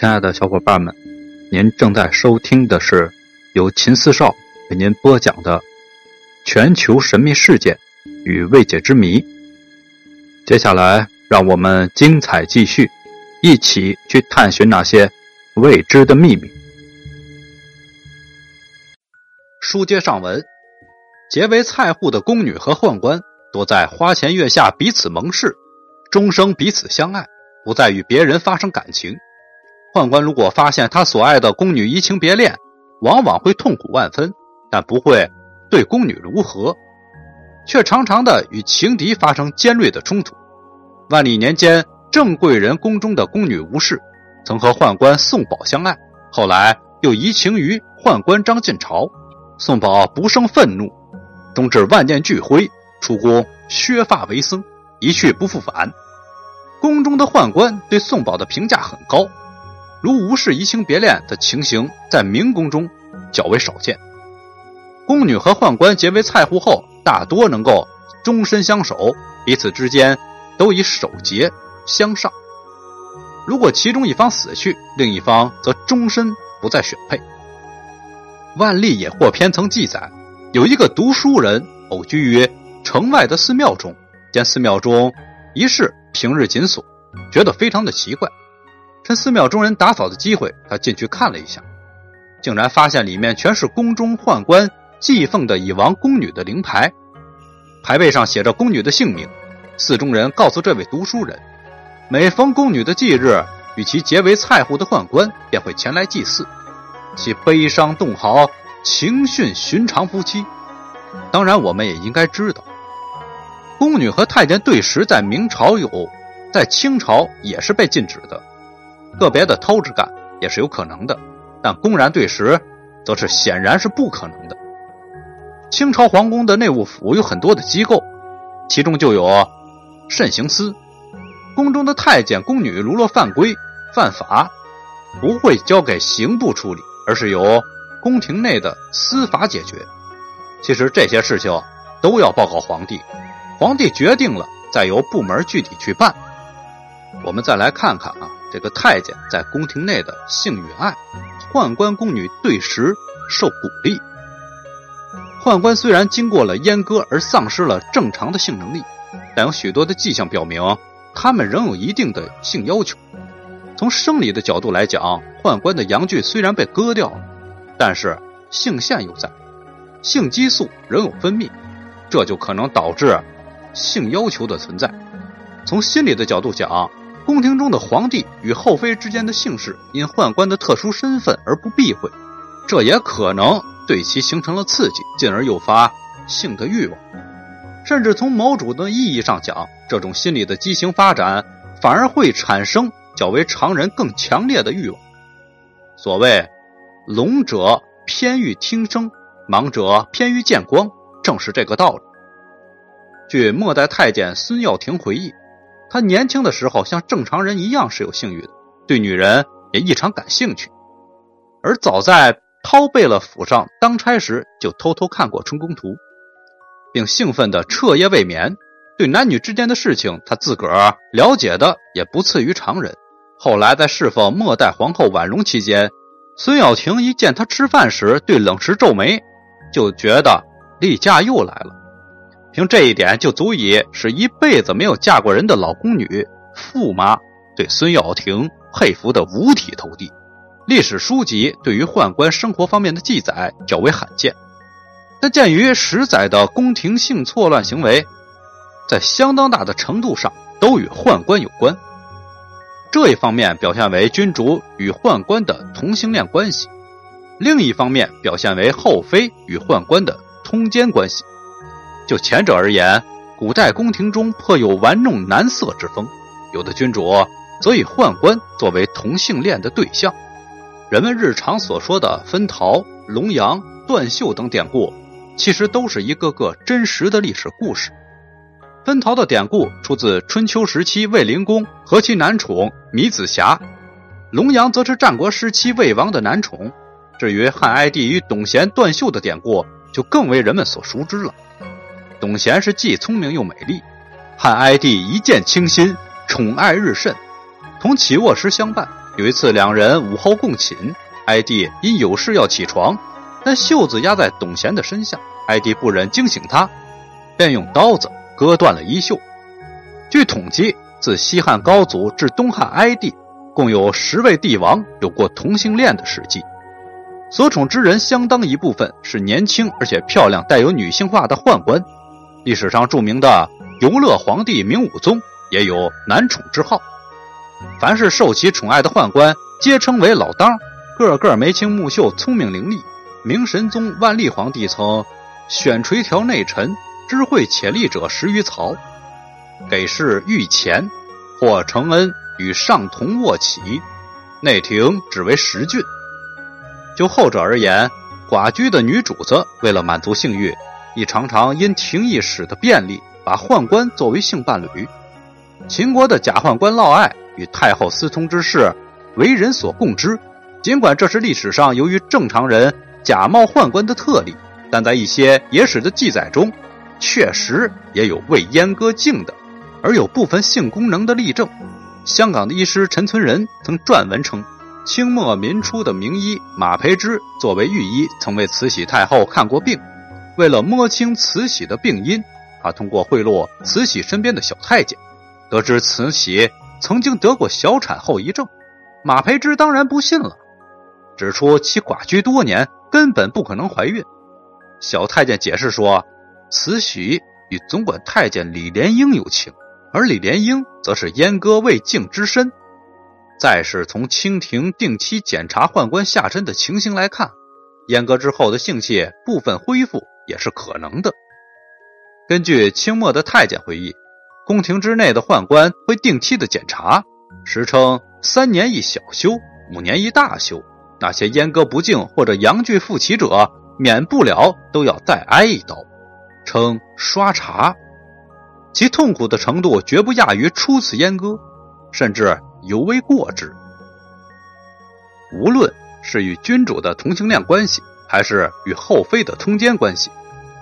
亲爱的小伙伴们，您正在收听的是由秦四少为您播讲的《全球神秘事件与未解之谜》。接下来，让我们精彩继续，一起去探寻那些未知的秘密。书接上文，结为菜户的宫女和宦官多在花前月下彼此盟誓，终生彼此相爱，不再与别人发生感情。宦官如果发现他所爱的宫女移情别恋，往往会痛苦万分，但不会对宫女如何，却常常的与情敌发生尖锐的冲突。万历年间，郑贵人宫中的宫女吴氏，曾和宦官宋宝相爱，后来又移情于宦官张晋朝，宋宝不胜愤怒，终至万念俱灰，出宫削发为僧，一去不复返。宫中的宦官对宋宝的评价很高。如吴氏移情别恋的情形，在明宫中较为少见。宫女和宦官结为菜户后，大多能够终身相守，彼此之间都以守节相上。如果其中一方死去，另一方则终身不再选配。万历野获篇曾记载，有一个读书人偶居于城外的寺庙中，见寺庙中一室平日紧锁，觉得非常的奇怪。趁寺庙中人打扫的机会，他进去看了一下，竟然发现里面全是宫中宦官祭奉的已亡宫女的灵牌，牌位上写着宫女的姓名。寺中人告诉这位读书人，每逢宫女的忌日，与其结为菜户的宦官便会前来祭祀，其悲伤动豪，情训寻常夫妻。当然，我们也应该知道，宫女和太监对食在明朝有，在清朝也是被禁止的。个别的偷着干也是有可能的，但公然对食，则是显然是不可能的。清朝皇宫的内务府有很多的机构，其中就有慎刑司。宫中的太监、宫女如若犯规、犯法，不会交给刑部处理，而是由宫廷内的司法解决。其实这些事情都要报告皇帝，皇帝决定了，再由部门具体去办。我们再来看看啊。这个太监在宫廷内的性与爱，宦官宫女对食受鼓励。宦官虽然经过了阉割而丧失了正常的性能力，但有许多的迹象表明，他们仍有一定的性要求。从生理的角度来讲，宦官的阳具虽然被割掉了，但是性腺又在，性激素仍有分泌，这就可能导致性要求的存在。从心理的角度讲。宫廷中的皇帝与后妃之间的姓氏，因宦官的特殊身份而不避讳，这也可能对其形成了刺激，进而诱发性的欲望。甚至从某种的意义上讲，这种心理的畸形发展，反而会产生较为常人更强烈的欲望。所谓“聋者偏欲听声，盲者偏欲见光”，正是这个道理。据末代太监孙耀庭回忆。他年轻的时候像正常人一样是有性欲的，对女人也异常感兴趣。而早在掏贝勒府上当差时，就偷偷看过《春宫图》，并兴奋的彻夜未眠。对男女之间的事情，他自个儿了解的也不次于常人。后来在侍奉末代皇后婉容期间，孙耀庭一见他吃饭时对冷时皱眉，就觉得例假又来了。凭这一点，就足以使一辈子没有嫁过人的老宫女驸马对孙耀庭佩服的五体投地。历史书籍对于宦官生活方面的记载较为罕见，但鉴于十载的宫廷性错乱行为，在相当大的程度上都与宦官有关。这一方面表现为君主与宦官的同性恋关系，另一方面表现为后妃与宦官的通奸关系。就前者而言，古代宫廷中颇有玩弄男色之风，有的君主则以宦官作为同性恋的对象。人们日常所说的分桃、龙阳、断袖等典故，其实都是一个个真实的历史故事。分桃的典故出自春秋时期卫灵公和其男宠米子瑕，龙阳则是战国时期魏王的男宠。至于汉哀帝与董贤断袖的典故，就更为人们所熟知了。董贤是既聪明又美丽，汉哀帝一见倾心，宠爱日甚。同起卧时相伴。有一次，两人午后共寝，哀帝因有事要起床，但袖子压在董贤的身下，哀帝不忍惊醒他，便用刀子割断了衣袖。据统计，自西汉高祖至东汉哀帝，共有十位帝王有过同性恋的事迹。所宠之人相当一部分是年轻而且漂亮、带有女性化的宦官。历史上著名的游乐皇帝明武宗也有男宠之号。凡是受其宠爱的宦官，皆称为老当，个个眉清目秀、聪明伶俐。明神宗万历皇帝曾选垂条内臣，知会且力者十余曹，给事御前，或承恩与上同卧起，内廷只为十郡。就后者而言，寡居的女主子为了满足性欲，亦常常因廷议使的便利，把宦官作为性伴侣。秦国的假宦官嫪毐。与太后私通之事，为人所共知。尽管这是历史上由于正常人假冒宦官的特例，但在一些野史的记载中，确实也有为阉割净的，而有部分性功能的例证。香港的医师陈存仁曾撰文称，清末民初的名医马培之作为御医，曾为慈禧太后看过病。为了摸清慈禧的病因，他通过贿赂慈禧身边的小太监，得知慈禧。曾经得过小产后遗症，马培之当然不信了，指出其寡居多年，根本不可能怀孕。小太监解释说，慈禧与总管太监李莲英有情，而李莲英则是阉割未净之身。再是从清廷定期检查宦官下身的情形来看，阉割之后的性器部分恢复也是可能的。根据清末的太监回忆。宫廷之内的宦官会定期的检查，时称三年一小修，五年一大修。那些阉割不净或者阳具复起者，免不了都要再挨一刀，称刷查。其痛苦的程度绝不亚于初次阉割，甚至尤为过之。无论是与君主的同性恋关系，还是与后妃的通奸关系，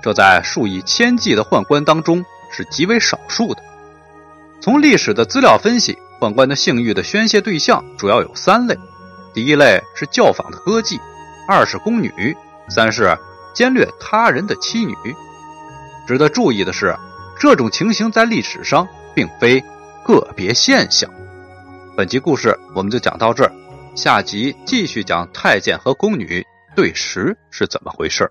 这在数以千计的宦官当中是极为少数的。从历史的资料分析，宦官的性欲的宣泄对象主要有三类：第一类是教坊的歌妓，二是宫女，三是奸掠他人的妻女。值得注意的是，这种情形在历史上并非个别现象。本集故事我们就讲到这儿，下集继续讲太监和宫女对食是怎么回事。